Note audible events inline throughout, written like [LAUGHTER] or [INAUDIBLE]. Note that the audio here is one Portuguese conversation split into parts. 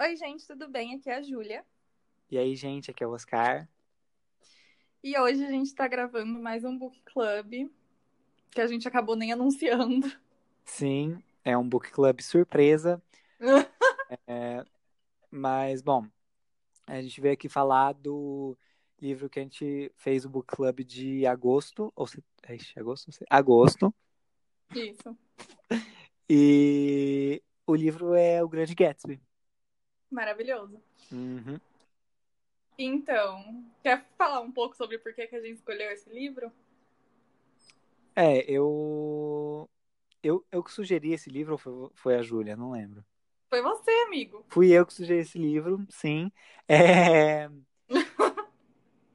Oi, gente, tudo bem? Aqui é a Júlia. E aí, gente, aqui é o Oscar. E hoje a gente tá gravando mais um book club que a gente acabou nem anunciando. [LAUGHS] Sim, é um book club surpresa. [LAUGHS] é, mas, bom, a gente veio aqui falar do livro que a gente fez o book club de agosto, ou se, ixi, agosto, agosto. Isso. E o livro é O Grande Gatsby. Maravilhoso. Uhum. Então, quer falar um pouco sobre por que, que a gente escolheu esse livro? É, eu. Eu, eu que sugeri esse livro ou foi, foi a Júlia? Não lembro. Foi você, amigo. Fui eu que sugeri esse livro, sim. É...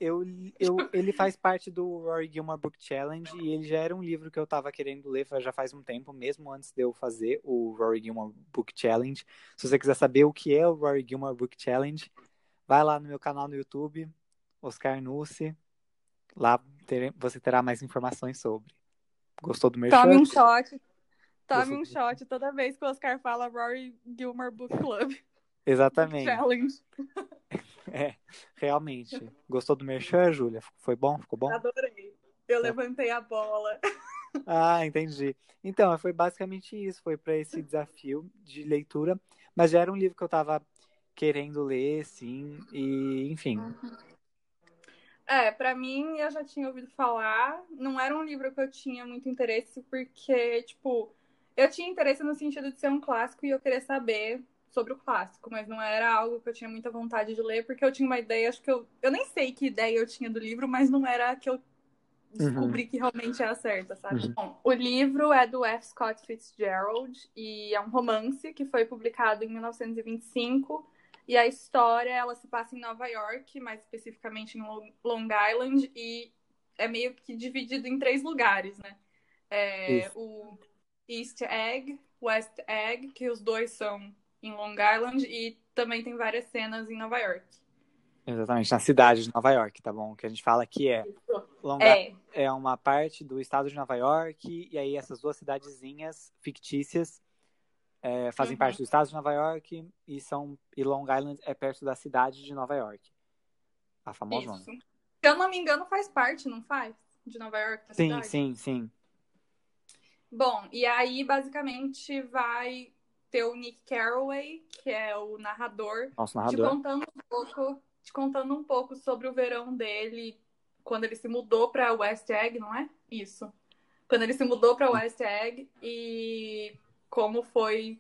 eu, eu, ele faz parte do Rory Gilmore Book Challenge e ele já era um livro que eu estava querendo ler já faz um tempo, mesmo antes de eu fazer o Rory Gilmore Book Challenge. Se você quiser saber o que é o Rory Gilmore Book Challenge, vai lá no meu canal no YouTube, Oscar Nussi. Lá ter, você terá mais informações sobre. Gostou do meu Tome um shot. Tome um shot toda vez que o Oscar fala Rory Gilmore Book Club. Exatamente. Challenge. [LAUGHS] [LAUGHS] É, realmente. Gostou do merchan, Júlia? Foi bom? Ficou bom? Adorei. Eu tá. levantei a bola. [LAUGHS] Ah, entendi. Então, foi basicamente isso. Foi para esse desafio de leitura. Mas já era um livro que eu estava querendo ler, sim. E, enfim. É, para mim, eu já tinha ouvido falar. Não era um livro que eu tinha muito interesse, porque, tipo, eu tinha interesse no sentido de ser um clássico e eu queria saber sobre o clássico, mas não era algo que eu tinha muita vontade de ler, porque eu tinha uma ideia, acho que eu. Eu nem sei que ideia eu tinha do livro, mas não era a que eu descobri uhum. que realmente é a certa, sabe? Uhum. Bom, o livro é do F. Scott Fitzgerald e é um romance que foi publicado em 1925. E a história, ela se passa em Nova York, mais especificamente em Long Island, e é meio que dividido em três lugares, né? É, o East Egg, West Egg, que os dois são em Long Island, e também tem várias cenas em Nova York. Exatamente, na cidade de Nova York, tá bom? Que a gente fala aqui é Long é. é uma parte do estado de Nova York, e aí essas duas cidadezinhas fictícias é, fazem uhum. parte do estado de Nova York e são e Long Island é perto da cidade de Nova York. A famosa. Isso. Se eu não me engano, faz parte, não faz? De Nova York? sim, cidade? sim, sim. Bom, e aí basicamente vai ter o Nick Carraway, que é o narrador, Nosso narrador. te contando um pouco, te contando um pouco sobre o verão dele quando ele se mudou para West Egg, não é? Isso. Quando ele se mudou para West Egg e como foi,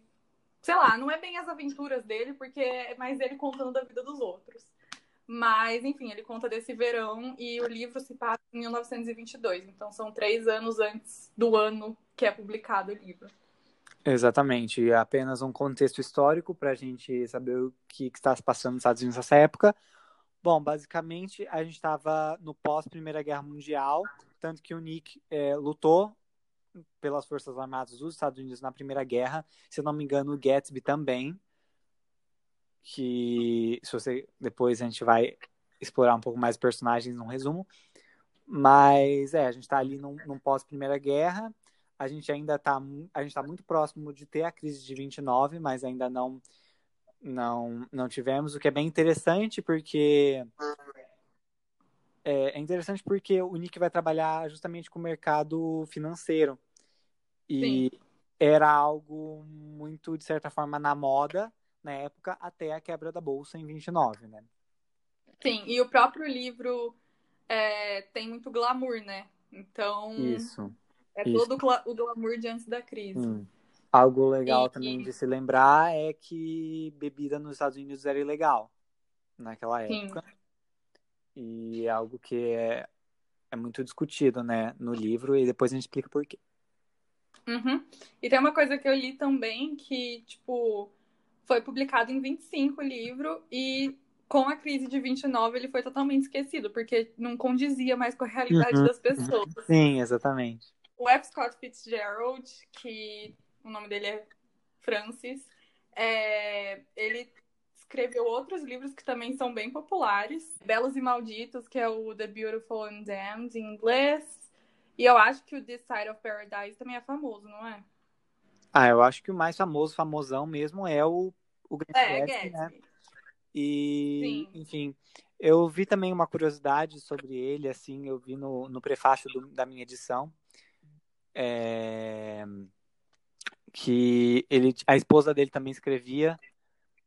sei lá, não é bem as aventuras dele, porque é mais ele contando da vida dos outros. Mas, enfim, ele conta desse verão e o livro se passa em 1922. Então, são três anos antes do ano que é publicado o livro. Exatamente. É apenas um contexto histórico para a gente saber o que, está se passando nos Estados Unidos nessa época. Bom, basicamente, a gente estava no pós-Primeira Guerra Mundial, tanto que o Nick é, lutou pelas Forças Armadas dos Estados Unidos na Primeira Guerra. Se não me engano, o Gatsby também. Que se você depois a gente vai explorar um pouco mais personagens num resumo. Mas é, a gente está ali num, num pós-Primeira Guerra. A gente ainda está a gente tá muito próximo de ter a crise de 29, mas ainda não não não tivemos, o que é bem interessante porque é, é, interessante porque o Nick vai trabalhar justamente com o mercado financeiro. E Sim. era algo muito, de certa forma, na moda na época, até a quebra da bolsa em 29, né? Sim, e o próprio livro é, tem muito glamour, né? Então. Isso. É isso. todo o glamour de antes da crise. Hum. Algo legal e, também de se lembrar é que bebida nos Estados Unidos era ilegal naquela época. Sim. E é algo que é, é muito discutido, né, no livro, e depois a gente explica por quê. Uhum. E tem uma coisa que eu li também que, tipo, foi publicado em 25 o livro e com a crise de 29 ele foi totalmente esquecido, porque não condizia mais com a realidade uhum. das pessoas. Sim, exatamente. O F. Scott Fitzgerald, que o nome dele é Francis, é, ele escreveu outros livros que também são bem populares. Belos e Malditos, que é o The Beautiful and Damned em inglês. E eu acho que o This Side of Paradise também é famoso, não é? Ah, eu acho que o mais famoso, famosão mesmo, é o, o Grande É, Gatsby, né? Gatsby. E, Sim. enfim, eu vi também uma curiosidade sobre ele, assim, eu vi no, no prefácio do- da minha edição, é, que ele, a esposa dele também escrevia,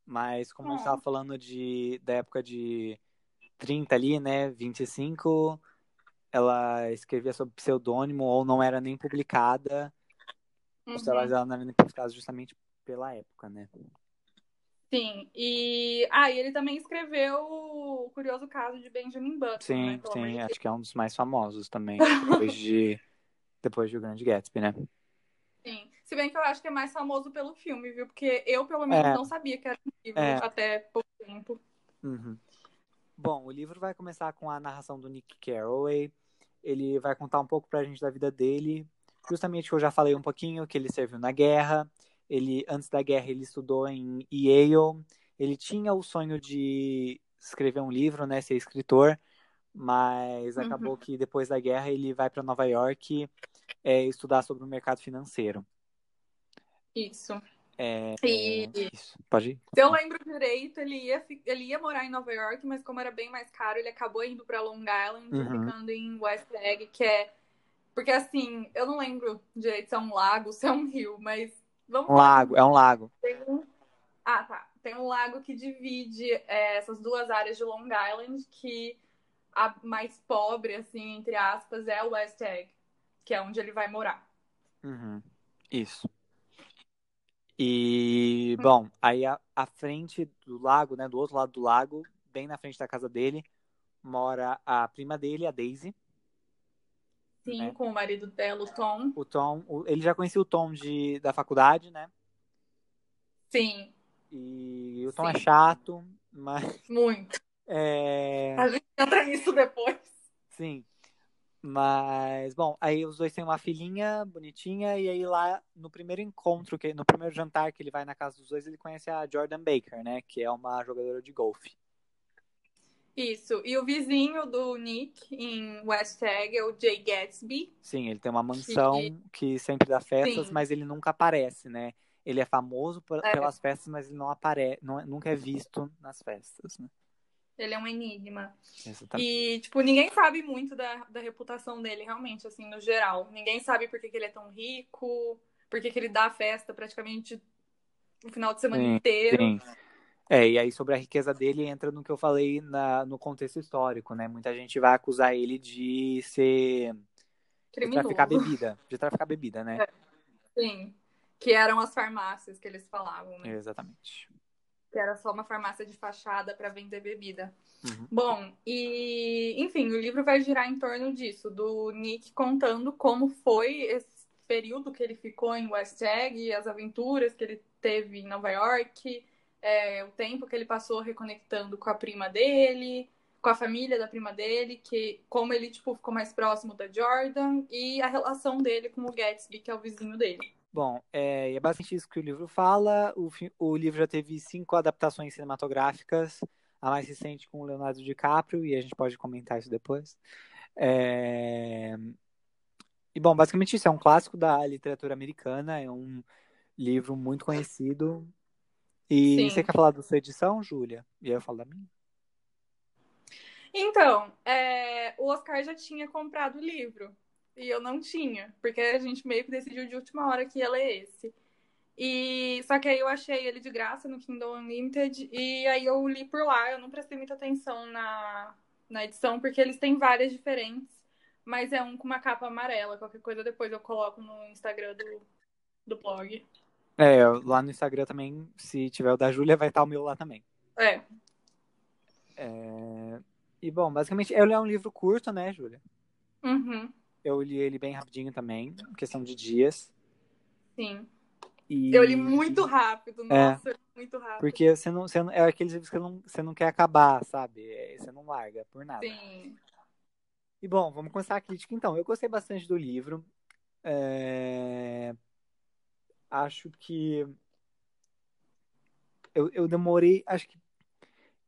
mas como a gente estava falando de, da época de 30 ali, né, 25, ela escrevia sob pseudônimo ou não era nem publicada, ou se ela, Uhum. ela não era nem publicada justamente pela época, né? Sim, e ah, e ele também escreveu o curioso caso de Benjamin Button, Sim, né? Sim, acho que é um dos mais famosos também, [LAUGHS] depois de, depois de O Grande Gatsby, né? Sim. Se bem que eu acho que é mais famoso pelo filme, viu? Porque eu, pelo menos, É. não sabia que era um livro É. até pouco tempo. Uhum. Bom, o livro vai começar com a narração do Nick Carraway. Ele vai contar um pouco pra gente da vida dele. Justamente que eu já falei um pouquinho, que ele serviu na guerra. Ele, antes da guerra, ele estudou em Yale. Ele tinha o sonho de escrever um livro, né, ser escritor, mas Uhum. acabou que depois da guerra ele vai para Nova York é, estudar sobre o mercado financeiro. Isso. É, E isso. Pode ir? se eu lembro direito, ele ia, ele ia morar em Nova York, mas como era bem mais caro, ele acabou indo pra Long Island Uhum. ficando em West Egg, que é. Porque assim, eu não lembro direito se é um lago, [LAUGHS] se é um rio, mas vamos Um lago, é um lago. Tem um... Ah, tá. Tem um lago que divide é, essas duas áreas de Long Island, que a mais pobre, assim, entre aspas, é o West Egg, que é onde ele vai morar. Uhum. Isso. E, bom, aí a, a frente do lago, né, do outro lado do lago, bem na frente da casa dele, mora a prima dele, a Daisy. Sim, Né? com o marido dela, o Tom. O Tom, o- ele já conhecia o Tom de, da faculdade, né? Sim, E o Tom é Sim. chato, mas muito. [LAUGHS] é, A gente entra nisso depois. sim. Mas, bom, aí os dois têm uma filhinha bonitinha, e aí lá no primeiro encontro, que, no primeiro jantar que ele vai na casa dos dois, ele conhece a Jordan Baker, né? Que é uma jogadora de golfe. Isso. E o vizinho do Nick em West Egg é o Jay Gatsby. Sim, ele tem uma mansão que sempre dá festas, Sim. mas ele nunca aparece, né? Ele é famoso por- É. pelas festas, mas ele não aparece, não, nunca é visto nas festas, né? Ele é um enigma. Exatamente. E, tipo, ninguém sabe muito da, da reputação dele, realmente, assim, no geral. Ninguém sabe por que, que ele é tão rico, por que, que ele dá festa praticamente o final de semana Sim, inteiro. Sim. É, e aí sobre a riqueza dele entra no que eu falei na, no contexto histórico, né? Muita gente vai acusar ele de ser. de Criminoso. traficar bebida. De traficar bebida, né? [LAUGHS] Sim. Que eram as farmácias que eles falavam, né? Exatamente. Que era só uma farmácia de fachada para vender bebida. Uhum. Bom, e enfim, o livro vai girar em torno disso, do Nick contando como foi esse período que ele ficou em West Egg, as aventuras que ele teve em Nova York, é, o tempo que ele passou reconectando com a prima dele, com a família da prima dele, que como ele tipo ficou mais próximo da Jordan e a relação dele com o Gatsby, que é o vizinho dele. Bom, é, é basicamente isso que o livro fala. O, o livro já teve cinco adaptações cinematográficas, a mais recente com o Leonardo DiCaprio, e a gente pode comentar isso depois. É, E, bom, basicamente isso é um clássico da literatura americana, é um livro muito conhecido. E Sim. você quer falar da sua edição, Júlia? E aí eu falo da minha? Então, é, o Oscar já tinha comprado o livro. E eu não tinha, porque a gente meio que decidiu de última hora que ia ler esse. E só que aí eu achei ele de graça no Kindle Unlimited e aí eu li por lá. Eu não prestei muita atenção na, na edição, porque eles têm várias diferentes, mas é um com uma capa amarela. Qualquer coisa depois eu coloco no Instagram do, do blog. É, lá no Instagram também, se tiver o da Júlia, vai estar o meu lá também. É, É, E, bom, basicamente, ele é um livro curto, né, Júlia? uhum, Eu li ele bem rapidinho também, questão de dias. sim. E... Eu li muito rápido, É. nossa, eu li muito rápido. Porque você não, você não, é aqueles livros que você não, você não quer acabar, sabe? É, Você não larga por nada. Sim. E bom, vamos começar a crítica então. Eu gostei bastante do livro. É, Acho que eu, eu demorei. Acho que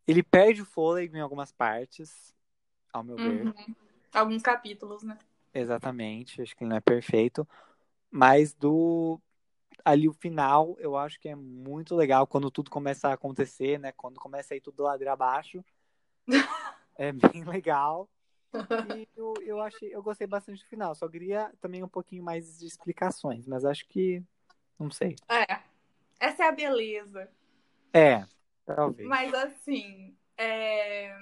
ele perde o fôlego em algumas partes, ao meu ver. Uhum. Alguns capítulos, né? Exatamente. Acho que ele não é perfeito. Mas do ali o final, eu acho que é muito legal quando tudo começa a acontecer, né? Quando começa a ir tudo ladeira abaixo. [LAUGHS] é bem legal. [LAUGHS] E eu, eu achei, eu gostei bastante do final. Só queria também um pouquinho mais de explicações, mas acho que não sei. É. Essa é a beleza. É, talvez. Mas assim, é...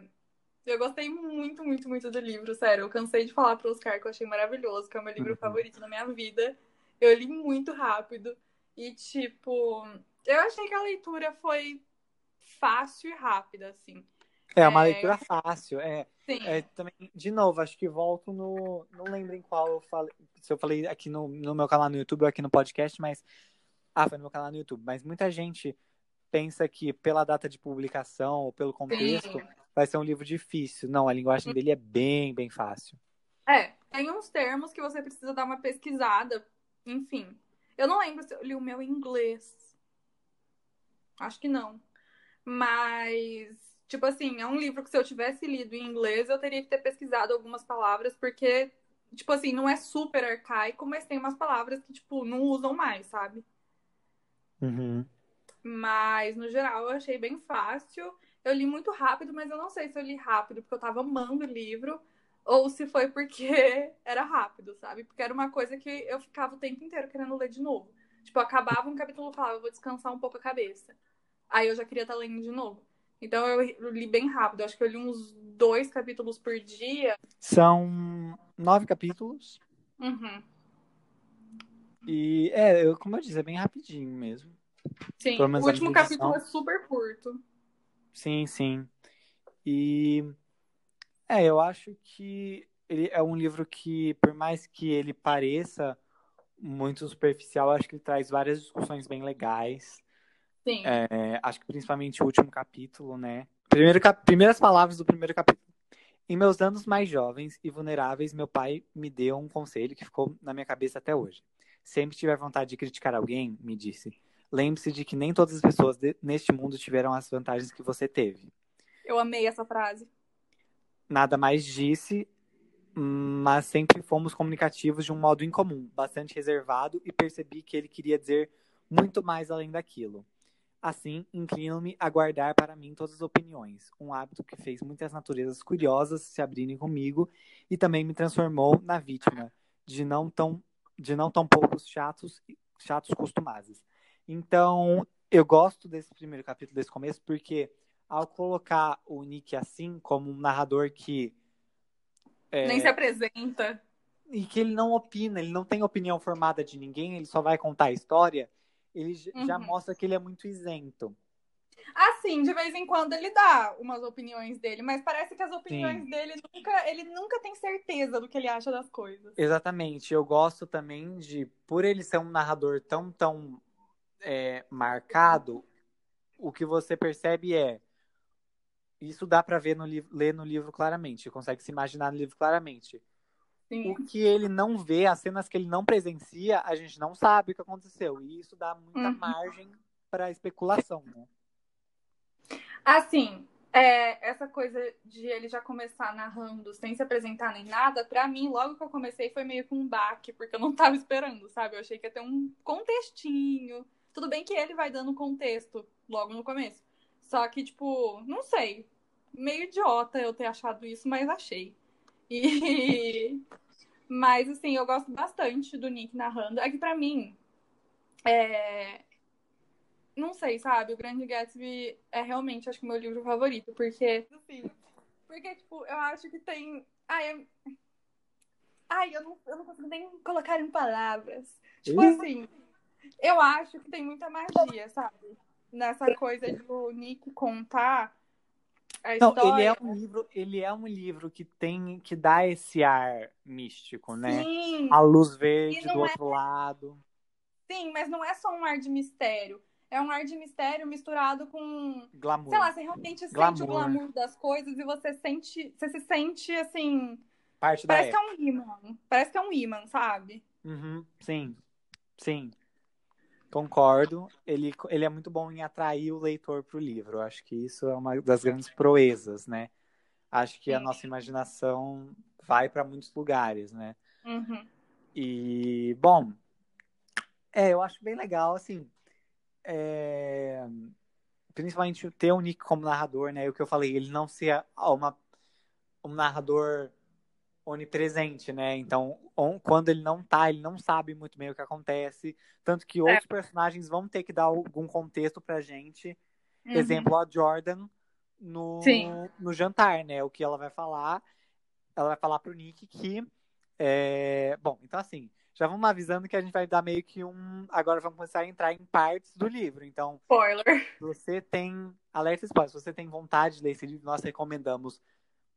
eu gostei muito, muito, muito do livro, sério. Eu cansei de falar pro Oscar que eu achei maravilhoso, que é o meu livro Uhum. favorito da minha vida. Eu li muito rápido. E, tipo, eu achei que a leitura foi fácil e rápida, assim. É uma É. leitura fácil. É, Sim. é também, de novo, acho que volto no. Não lembro em qual eu falei. Se eu falei aqui no, no meu canal no YouTube ou aqui no podcast, mas. Ah, foi no meu canal no YouTube. Mas muita gente pensa que pela data de publicação ou pelo contexto Sim. vai ser um livro difícil. Não, a linguagem dele é bem, bem fácil. É, tem uns termos que você precisa dar uma pesquisada. Enfim. Eu não lembro se eu li o meu em inglês. Acho que não. Mas, tipo assim, é um livro que se eu tivesse lido em inglês, eu teria que ter pesquisado algumas palavras, porque, tipo assim, não é super arcaico, mas tem umas palavras que, tipo, não usam mais, sabe? Uhum. Mas, no geral, eu achei bem fácil. Eu li muito rápido, mas eu não sei se eu li rápido porque eu tava amando o livro ou se foi porque [LAUGHS] era rápido, sabe? Porque era uma coisa que eu ficava o tempo inteiro querendo ler de novo. Tipo, eu acabava um capítulo e falava, vou descansar um pouco a cabeça. Aí eu já queria estar lendo de novo. Então eu li bem rápido. Acho que eu li uns dois capítulos por dia. São nove capítulos. Uhum. E é, eu, como eu disse, é bem rapidinho mesmo. Sim, o último capítulo é super curto. Sim, sim. E é, eu acho que ele é um livro que, por mais que ele pareça muito superficial, acho que ele traz várias discussões bem legais. Sim. É, acho que principalmente o último capítulo, né? Primeiro cap... Primeiras palavras do primeiro capítulo. Em meus anos mais jovens e vulneráveis, meu pai me deu um conselho que ficou na minha cabeça até hoje. Sempre tiver vontade de criticar alguém, me disse, lembre-se de que nem todas as pessoas neste mundo tiveram as vantagens que você teve. Eu amei essa frase. Nada mais disse, mas sempre fomos comunicativos de um modo incomum, bastante reservado, e percebi que ele queria dizer muito mais além daquilo. Assim, inclino-me a guardar para mim todas as opiniões, um hábito que fez muitas naturezas curiosas se abrirem comigo e também me transformou na vítima de não tão, de não tão poucos chatos, chatos costumados. Então, eu gosto desse primeiro capítulo, desse começo, porque ao colocar o Nick assim, como um narrador que É. Nem se apresenta. e que ele não opina, ele não tem opinião formada de ninguém, ele só vai contar a história, ele j- já Uhum. mostra que ele é muito isento. Assim, de vez em quando ele dá umas opiniões dele, mas parece que as opiniões Sim. dele nunca, ele nunca tem certeza do que ele acha das coisas. Exatamente. Eu gosto também de, por ele ser um narrador tão, tão é, marcado, o que você percebe é. Isso dá pra ver no livro, ler no livro claramente, consegue se imaginar no livro claramente. Sim. O que ele não vê, as cenas que ele não presencia, a gente não sabe o que aconteceu. E isso dá muita Uhum. margem para especulação, né? Assim, é, essa coisa de ele já começar narrando sem se apresentar nem nada, pra mim, logo que eu comecei, foi meio que um baque, porque eu não tava esperando, sabe? Eu achei que ia ter um contextinho. Tudo bem que ele vai dando contexto logo no começo. Só que, tipo, não sei. Meio idiota eu ter achado isso, mas achei. E. [LAUGHS] Mas, assim, eu gosto bastante do Nick narrando. É que, pra mim, é, não sei, sabe? O Grande Gatsby é realmente, acho que, o meu livro favorito, porque, assim, porque, tipo, eu acho que tem. Ai, é- Ai eu, não, eu não consigo nem colocar em palavras. Tipo assim, eu acho que tem muita magia, sabe? Nessa coisa do Nick contar a Não, história. ele é um livro, ele é um livro que tem que dá esse ar místico, né? Sim, A luz verde do é- outro lado. sim, mas não é só um ar de mistério. É um ar de mistério misturado com Glamour. Sei lá, você realmente sente Glamour. o glamour das coisas e você sente. Você se sente assim. Parte Parece que é um imã. Parece que é um imã, sabe? Uhum, sim, sim. Concordo. Ele, ele é muito bom em atrair o leitor para o livro. Acho que isso é uma das grandes proezas, né? Acho que a Sim. nossa imaginação vai para muitos lugares, né? Uhum. E, bom, É, eu acho bem legal, assim. É... Principalmente ter o Nick como narrador, né? O que eu falei, ele não ser uma, um narrador onipresente, né? Então, quando ele não tá, ele não sabe muito bem o que acontece. Tanto que é. outros personagens vão ter que dar algum contexto pra gente. Uhum. Exemplo, a Jordan no, no jantar, né? O que ela vai falar. Ela vai falar pro Nick que. É... Bom, então assim, já vamos avisando que a gente vai dar meio que um. Agora vamos começar a entrar em partes do livro. Então. Spoiler. Se você tem. Alerta spoiler. Se você tem vontade de ler esse livro, nós recomendamos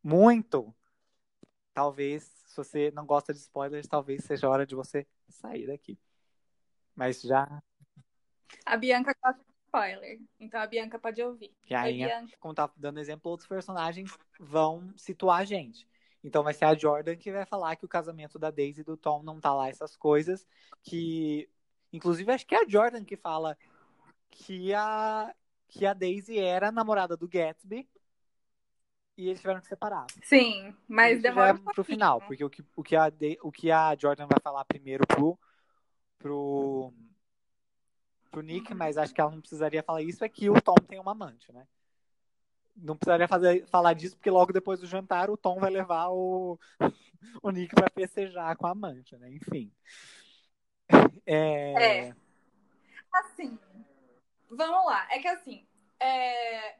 muito talvez, se você não gosta de spoilers, talvez seja a hora de você sair daqui. Mas já. A Bianca gosta de spoiler, então a Bianca pode ouvir. E aí, Bianca... como tá dando exemplo, outros personagens vão situar a gente. Então vai ser a Jordan que vai falar que o casamento da Daisy e do Tom não tá lá, essas coisas. Que. Inclusive, acho que é a Jordan que fala que a, que a Daisy era namorada do Gatsby e eles tiveram que separar. Sim, mas Isso demora um pro final, porque o que, o, que a, o que a Jordan vai falar primeiro pro, pro, pro Nick, mas acho que ela não precisaria falar isso, é que o Tom tem uma amante, né? Não precisaria fazer, falar disso, porque logo depois do jantar o Tom vai levar o, [LAUGHS] o Nick pra festejar com a amante, né? Enfim. [LAUGHS] É... é. Assim, vamos lá. É que assim, é...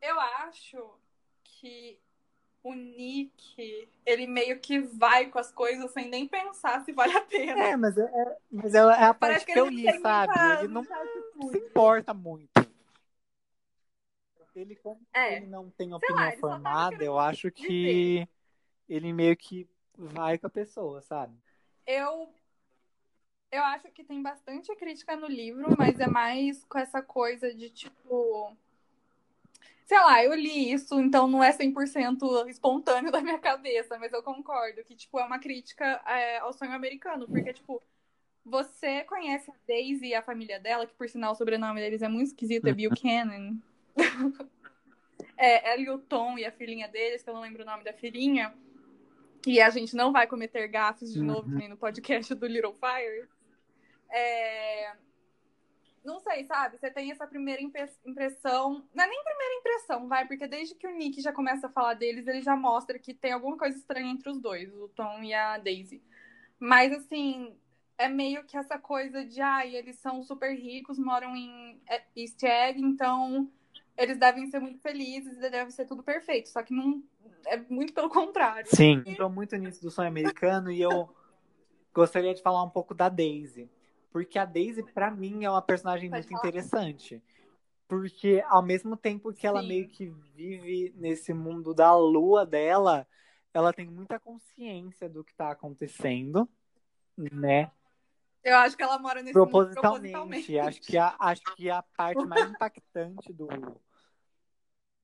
eu acho que o Nick, ele meio que vai com as coisas sem nem pensar se vale a pena. É, mas é, é mas é, é a parte que, que eu li, sabe? Muita, ele não se importa muito. Ele, como é. ele não tem opinião lá, tá formada, eu acho que dizer. ele meio que vai com a pessoa, sabe? Eu eu acho que tem bastante crítica no livro, mas é mais com essa coisa de tipo sei lá, eu li isso, então não é 100% espontâneo [LAUGHS] da minha cabeça, mas eu concordo que, tipo, é uma crítica é, ao sonho americano, porque, tipo, você conhece a Daisy e a família dela, que, por sinal, o sobrenome deles é muito esquisito, é Buchanan. [LAUGHS] é, ela e o Tom e a filhinha deles, que eu não lembro o nome da filhinha, e a gente não vai cometer gafes de novo, nem no podcast do Little Fire. É, não sei, sabe? Você tem essa primeira impressão. Não é nem primeira impressão, vai, porque desde que o Nick já começa a falar deles, ele já mostra que tem alguma coisa estranha entre os dois, o Tom e a Daisy. Mas assim, é meio que essa coisa de, ai, ah, eles são super ricos, moram em East Egg, então eles devem ser muito felizes e deve ser tudo perfeito. Só que não. É muito pelo contrário. Sim, entrou muito nisso do sonho americano e eu gostaria de falar um pouco da Daisy. Porque a Daisy, para mim, é uma personagem Pode muito falar. interessante. Porque ao mesmo tempo que ela Sim. meio que vive nesse mundo da lua dela, ela tem muita consciência do que tá acontecendo, né? Eu acho que ela mora nesse propositalmente. mundo propositalmente. Acho que a, acho que a parte mais [LAUGHS] impactante do,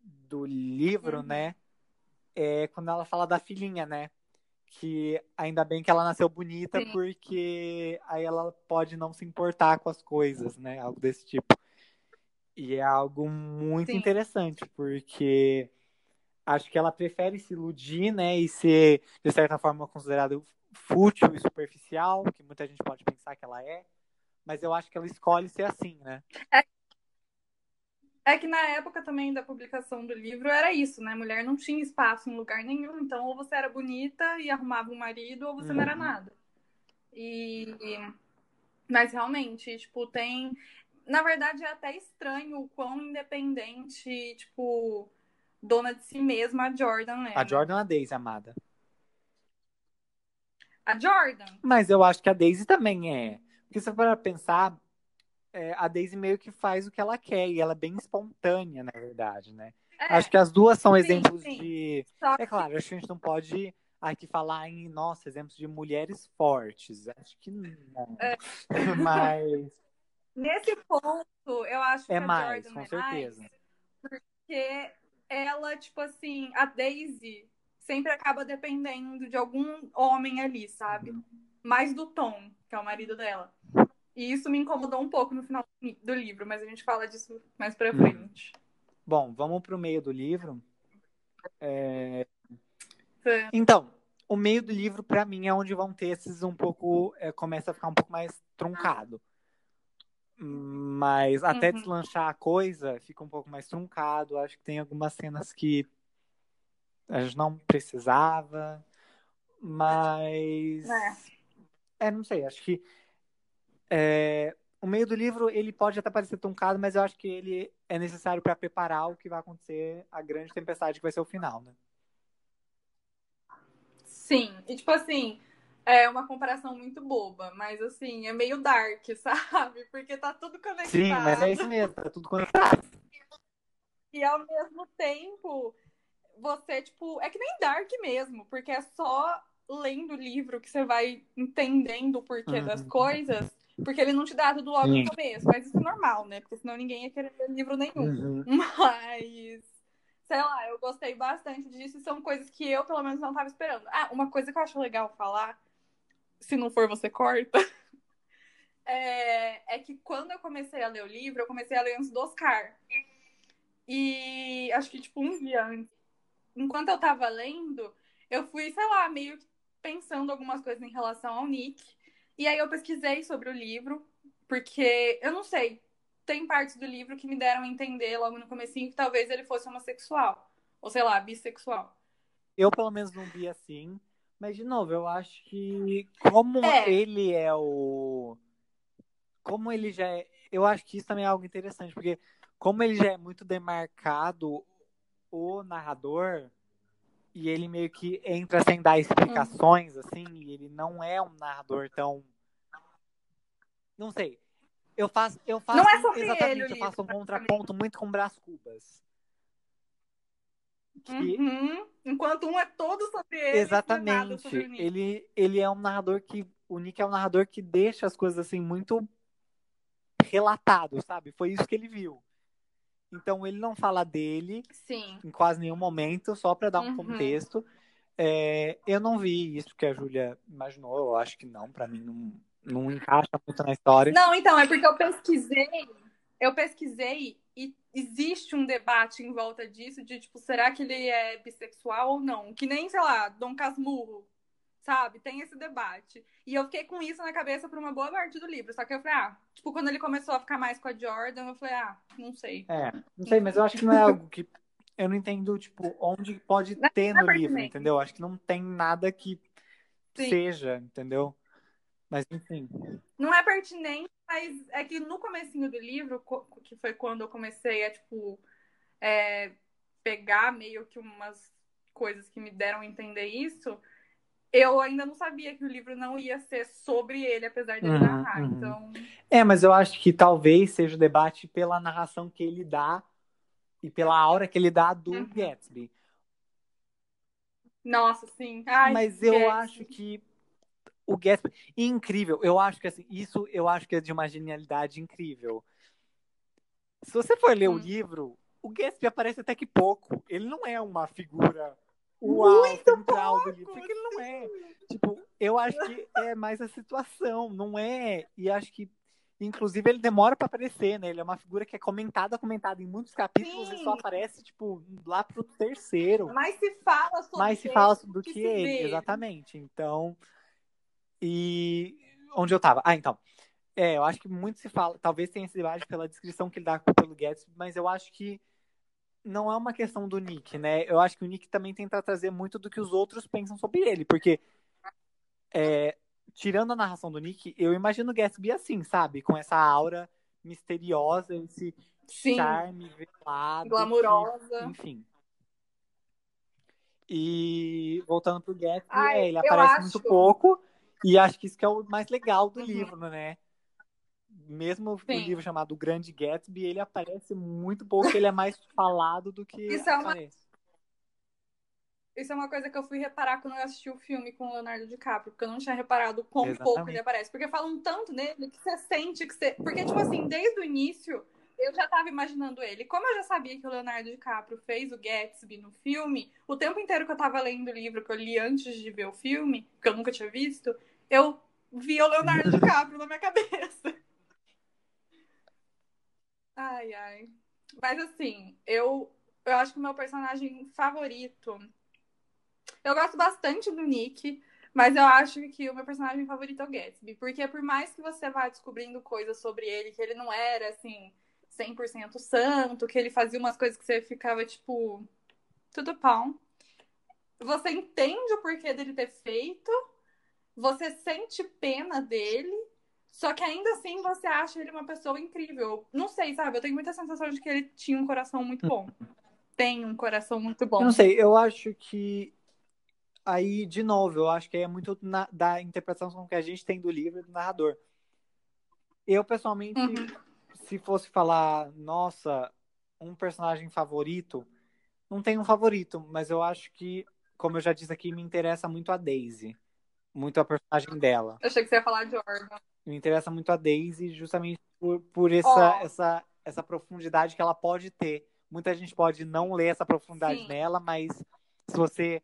do livro, uhum. né? É quando ela fala da filhinha, né? Que ainda bem que ela nasceu bonita, Sim. porque aí ela pode não se importar com as coisas, né? Algo desse tipo. E é algo muito Sim. interessante, porque acho que ela prefere se iludir, né? E ser, de certa forma, considerado fútil e superficial, que muita gente pode pensar que ela é. Mas eu acho que ela escolhe ser assim, né? É é que na época também da publicação do livro era isso, né? Mulher não tinha espaço em lugar nenhum, então ou você era bonita e arrumava um marido, ou você uhum. não era uhum. nada. E, mas realmente, tipo, tem. Na verdade, é até estranho o quão independente, tipo, dona de si mesma a Jordan é. A Jordan é a Daisy, amada. A Jordan? Mas eu acho que a Daisy também é. Porque se for pensar, é, a Daisy meio que faz o que ela quer e ela é bem espontânea, na verdade, né? É, acho que as duas são sim, exemplos sim. de. Só é claro, acho que a gente não pode aqui falar em, nossa, exemplos de mulheres fortes. Acho que não. É. [LAUGHS] Mas. Nesse ponto, eu acho é que mais, Jordan com certeza. Mais, porque ela, tipo assim, a Daisy sempre acaba dependendo de algum homem ali, sabe? Uhum. Mais do Tom, que é o marido dela. E isso me incomodou um pouco no final do livro, mas a gente fala disso mais pra hum. frente. Bom, vamos pro meio do livro. É... Então, o meio do livro, para mim, é onde vão ter esses um pouco. É, começa a ficar um pouco mais truncado. Mas até Uhum. deslanchar a coisa fica um pouco mais truncado. Acho que tem algumas cenas que a gente não precisava. Mas. É. É, não sei. Acho que. É, o meio do livro ele pode até parecer truncado, mas eu acho que ele é necessário para preparar o que vai acontecer, a grande tempestade que vai ser o final, né? Sim, e tipo assim, é uma comparação muito boba, mas assim, é meio dark, [LAUGHS] sabe? Porque tá tudo conectado. Sim, mas é isso mesmo, tá tudo conectado. E ao mesmo tempo, você, tipo, é que nem Dark mesmo, porque é só lendo o livro que você vai entendendo o porquê Uhum. das coisas, porque ele não te dá tudo logo Sim. no começo, mas isso é normal, né? Porque senão ninguém ia querer ler livro nenhum. Uhum. [LAUGHS] Mas, sei lá, eu gostei bastante disso e são coisas que eu, pelo menos, não tava esperando. Ah, uma coisa que eu acho legal falar, se não for, você corta. [LAUGHS] É, é que quando eu comecei a ler o livro, eu comecei a ler antes do Oscar. E acho que, tipo, um dia antes. Enquanto eu tava lendo, eu fui, sei lá, meio que pensando algumas coisas em relação ao Nick. E aí eu pesquisei sobre o livro, porque eu não sei, tem partes do livro que me deram a entender logo no comecinho que talvez ele fosse homossexual. Ou sei lá, bissexual. Eu, pelo menos, não vi assim. Mas, de novo, eu acho que como É. ele é o. Como ele já é. Eu acho que isso também é algo interessante, porque como ele já é muito demarcado, o narrador, e ele meio que entra sem dar explicações, assim, e ele não é um narrador tão. Não sei. Eu faço. Eu faço Não é sobre exatamente, ele eu faço um contraponto muito com Brás Cubas. Que, Uhum. Enquanto um é todo sobre ele, Exatamente. sobre. Ele, ele é um narrador que. O Nick é um narrador que deixa as coisas assim muito relatado, sabe? Foi isso que ele viu. Então ele não fala dele Sim. em quase nenhum momento, só para dar um Uhum. contexto. É, eu não vi isso que a Júlia imaginou, eu acho que não, para mim não, não encaixa muito na história. Não, então, é porque eu pesquisei, eu pesquisei e existe um debate em volta disso, de tipo, será que ele é bissexual ou não? Que nem, sei lá, Dom Casmurro, sabe? Tem esse debate. E eu fiquei com isso na cabeça por uma boa parte do livro. Só que eu falei, ah, tipo, quando ele começou a ficar mais com a Jordan, eu falei, ah, não sei. É, não sei, mas eu acho que não é algo que. Eu não entendo, tipo, onde pode Não é ter no livro, pertinente. entendeu? Acho que não tem nada que Sim. seja, entendeu? Mas enfim. Não é pertinente, mas é que no comecinho do livro, que foi quando eu comecei a, tipo, é, pegar meio que umas coisas que me deram a entender isso, eu ainda não sabia que o livro não ia ser sobre ele, apesar dele Uhum, narrar. uhum. Então, É, mas eu acho que talvez seja o debate pela narração que ele dá e pela aura que ele dá do Uhum. Gatsby. nossa, sim. Ai, mas eu Gatsby. acho que o Gatsby. incrível, eu acho que assim, isso eu acho que é de uma genialidade incrível. Se você for ler o Hum. livro, o Gatsby aparece até que pouco. Ele não é uma figura uau, central do livro. Porque ele não é. Tipo, eu acho que é mais a situação, não é? E acho que, inclusive, ele demora pra aparecer, né? Ele é uma figura que é comentada, comentada em muitos capítulos Sim. e só aparece, tipo, lá pro terceiro. Mais se fala sobre Mais se fala do que, se ele, vê. exatamente. Então, e onde eu tava? Ah, então. É, eu acho que muito se fala, talvez tenha esse debate pela descrição que ele dá pelo Gatsby, mas eu acho que não é uma questão do Nick, né? Eu acho que o Nick também tenta trazer muito do que os outros pensam sobre ele, porque é, tirando a narração do Nick, eu imagino o Gatsby assim, sabe? Com essa aura misteriosa, esse Sim. charme velado. Glamurosa. enfim. E voltando pro Gatsby, Ai, é, ele aparece acho- muito pouco, e acho que isso que é o mais legal do Uhum. livro, né? Mesmo Sim. o livro chamado Grande Gatsby, ele aparece muito pouco, ele é mais [LAUGHS] falado do que Isso é uma- aparece. Isso é uma coisa que eu fui reparar quando eu assisti o filme com o Leonardo DiCaprio, porque eu não tinha reparado o quão Exatamente. pouco ele aparece. Porque falam tanto nele que você sente que você. Porque, tipo assim, desde o início, eu já tava imaginando ele. Como eu já sabia que o Leonardo DiCaprio fez o Gatsby no filme, o tempo inteiro que eu tava lendo o livro que eu li antes de ver o filme, que eu nunca tinha visto, eu via o Leonardo [LAUGHS] DiCaprio na minha cabeça. Ai, ai. Mas assim, eu, eu acho que o meu personagem favorito. Eu gosto bastante do Nick, Mas eu acho que o meu personagem favorito é o Gatsby. Porque por mais que você vá descobrindo coisas sobre ele, que ele não era, assim, 100% santo, que ele fazia umas coisas que você ficava, tipo, tudo pão. Você entende o porquê dele ter feito, você sente pena dele, só que ainda assim você acha ele uma pessoa incrível. Não sei, sabe? Eu tenho muita sensação de que ele tinha um coração muito bom. Tem um coração muito bom. Eu não sei, eu acho que aí, de novo, eu acho que é muito na, da interpretação que a gente tem do livro e do narrador. Eu, pessoalmente, uhum. se fosse falar, nossa, um personagem favorito, não tenho um favorito, mas eu acho que, como eu já disse aqui, me interessa muito a Daisy. Muito a personagem dela. Eu achei que você ia falar de Jordan. Me interessa muito a Daisy justamente por, por essa, oh. essa, essa profundidade que ela pode ter. Muita gente pode não ler essa profundidade Sim. nela, mas se você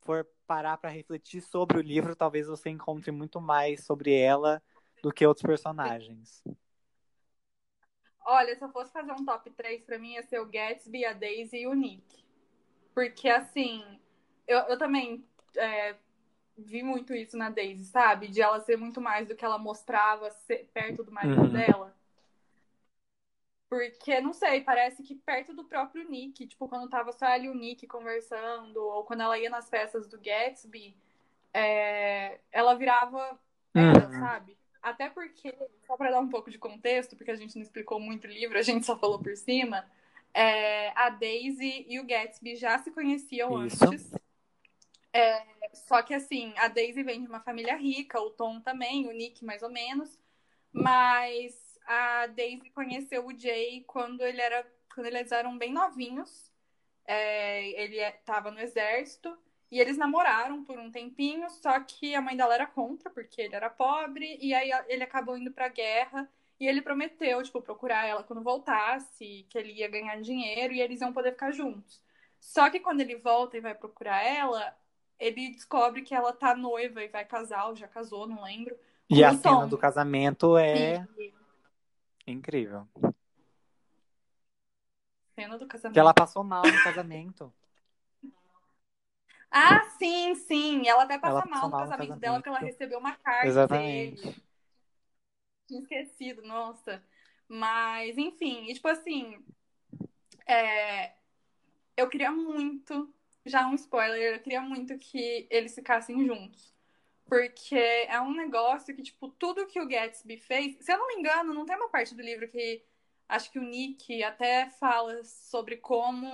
for parar para refletir sobre o livro, talvez você encontre muito mais sobre ela do que outros personagens. Olha, se eu fosse fazer um top 3, para mim ia ser o Gatsby, a Daisy e o Nick. Porque, assim, eu, eu também é, vi muito isso na Daisy, sabe? De ela ser muito mais do que ela mostrava perto do marido uhum. dela. Porque, não sei, parece que perto do próprio Nick, tipo, quando tava só ela e o Nick conversando, ou quando ela ia nas festas do Gatsby, é, ela virava ela, uhum. sabe? Até porque, só para dar um pouco de contexto, porque a gente não explicou muito o livro, a gente só falou por cima, é, a Daisy e o Gatsby já se conheciam Isso. antes. É, só que assim, a Daisy vem de uma família rica, o Tom também, o Nick mais ou menos, mas a Daisy conheceu o Jay quando ele era quando eles eram bem novinhos. É, ele estava no exército e eles namoraram por um tempinho, só que a mãe dela era contra porque ele era pobre e aí ele acabou indo para a guerra e ele prometeu, tipo, procurar ela quando voltasse, que ele ia ganhar dinheiro e eles iam poder ficar juntos. Só que quando ele volta e vai procurar ela, ele descobre que ela tá noiva e vai casar, ou já casou, não lembro. E a cena do casamento é e... incrível. Cena do casamento. Que ela passou mal no casamento. [LAUGHS] ah, sim, sim. Ela até passa ela mal, no, mal casamento casamento dela porque ela recebeu uma carta Exatamente. dele. Tinha esquecido, nossa. Mas, enfim, e, tipo assim, é... eu queria muito já um spoiler, eu queria muito que eles ficassem juntos. Porque é um negócio que, tipo, tudo que o Gatsby fez. Se eu não me engano, não tem uma parte do livro que acho que o Nick até fala sobre como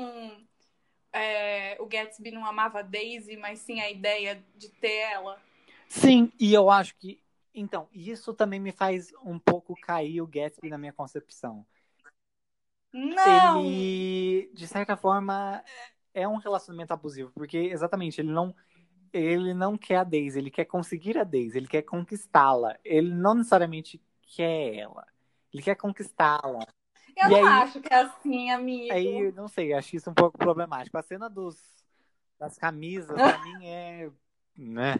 é, o Gatsby não amava a Daisy, mas sim a ideia de ter ela. Sim, e eu acho que. Então, isso também me faz um pouco cair o Gatsby na minha concepção. Não! Ele, de certa forma, é um relacionamento abusivo, porque exatamente ele não ele não quer a Daisy, ele quer conseguir a Daisy, ele quer conquistá-la. Ele não necessariamente quer ela, ele quer conquistá-la. Eu e não aí, acho que é assim, amigo. Aí, não sei, acho isso um pouco problemático. A cena dos das camisas, pra mim, é. né?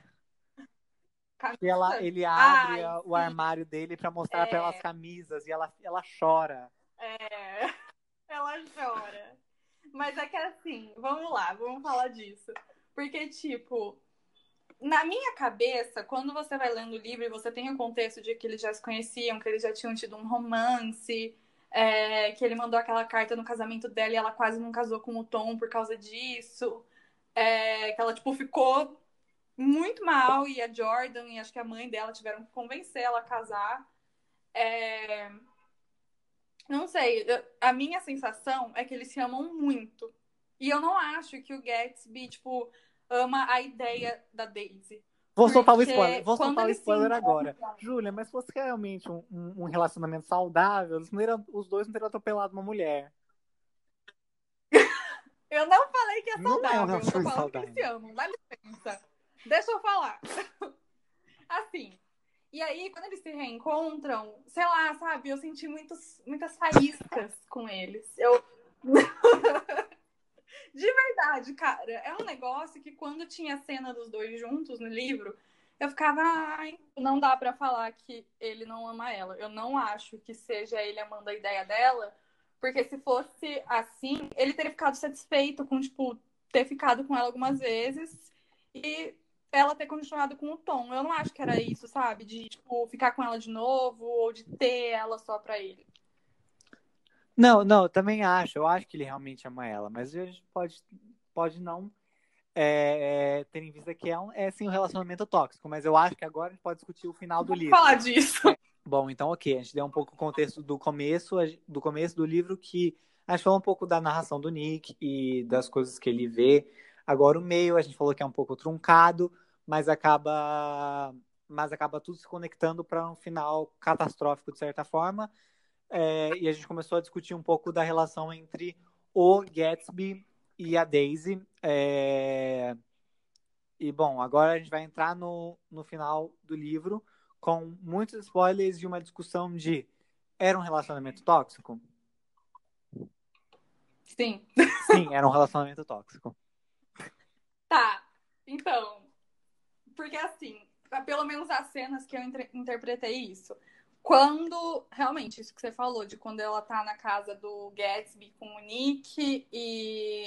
E ela, ele abre Ai, o armário dele para mostrar é... para ela as camisas e ela, ela chora. É, [LAUGHS] ela chora. Mas é que assim, vamos lá, vamos falar disso. Porque, tipo, na minha cabeça, quando você vai lendo o livro e você tem o contexto de que eles já se conheciam, que eles já tinham tido um romance, é, que ele mandou aquela carta no casamento dela e ela quase não casou com o Tom por causa disso, é, que ela, tipo, ficou muito mal e a Jordan e acho que a mãe dela tiveram que convencer ela a casar. É, não sei, a minha sensação é que eles se amam muito. E eu não acho que o Gatsby, tipo, ama a ideia da Daisy. Vou soltar o spoiler, vou soltar o spoiler agora. Júlia, mas se fosse realmente um, um, relacionamento saudável, os, os dois não teriam atropelado uma mulher. [LAUGHS] eu não falei que é saudável, não é um eu tô falando saudável. que eles se amam, dá licença. Deixa eu falar. [LAUGHS] assim, e aí, quando eles se reencontram, sei lá, sabe, eu senti muitos, muitas faíscas com eles. Eu. [LAUGHS] De verdade, cara. É um negócio que quando tinha a cena dos dois juntos no livro, eu ficava, ai, não dá para falar que ele não ama ela. Eu não acho que seja ele amando a ideia dela, porque se fosse assim, ele teria ficado satisfeito com, tipo, ter ficado com ela algumas vezes e ela ter continuado com o Tom. Eu não acho que era isso, sabe? De, tipo, ficar com ela de novo ou de ter ela só pra ele. Não, não, eu também acho. Eu acho que ele realmente ama ela, mas a gente pode, pode não é, é, ter em vista que é, um, é sim um relacionamento tóxico, mas eu acho que agora a gente pode discutir o final do Vamos livro. falar disso. Bom, então ok, a gente deu um pouco o contexto do começo, do começo do livro que a gente falou um pouco da narração do Nick e das coisas que ele vê. Agora o meio, a gente falou que é um pouco truncado, mas acaba mas acaba tudo se conectando para um final catastrófico de certa forma. É, e a gente começou a discutir um pouco da relação entre o Gatsby e a Daisy. É... E bom, agora a gente vai entrar no, no final do livro com muitos spoilers e uma discussão de era um relacionamento tóxico? Sim. Sim, era um relacionamento tóxico. [LAUGHS] Tá. Então, porque assim, pelo menos as cenas que eu interpretei isso. Quando, realmente, isso que você falou, de quando ela tá na casa do Gatsby com o Nick e.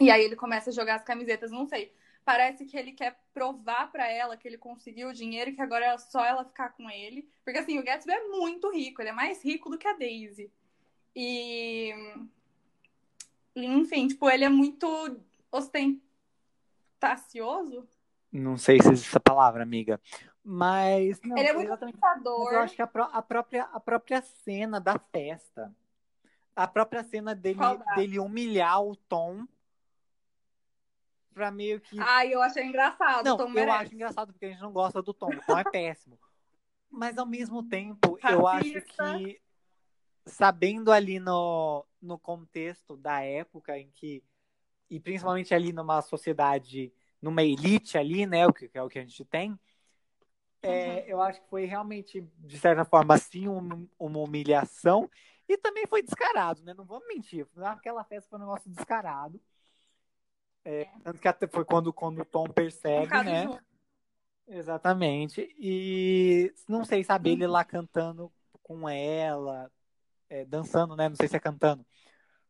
E aí ele começa a jogar as camisetas, não sei. Parece que ele quer provar para ela que ele conseguiu o dinheiro e que agora é só ela ficar com ele. Porque assim, o Gatsby é muito rico, ele é mais rico do que a Daisy. E. Enfim, tipo, ele é muito ostentacioso. Não sei se existe essa palavra, amiga. Mas. Não, ele é muito pensador. eu acho que a, a, própria, a própria cena da festa. A própria cena dele, dele humilhar o Tom. Pra meio que. Ai, eu achei engraçado. Não, Tom eu merece. acho engraçado porque a gente não gosta do Tom. O Tom é péssimo. Mas ao mesmo tempo, eu acho que sabendo ali no, no contexto da época em que. E principalmente ali numa sociedade numa elite ali, né? O que, é o que a gente tem. É, uhum. Eu acho que foi realmente, de certa forma, assim, uma, uma, humilhação. E também foi descarado, né? Não vamos mentir. Aquela festa foi um negócio descarado. É, tanto que até foi quando, quando o Tom percebe, um né? Exatamente. E não sei, sabe, ele lá cantando com ela, é, dançando, né? Não sei se é cantando.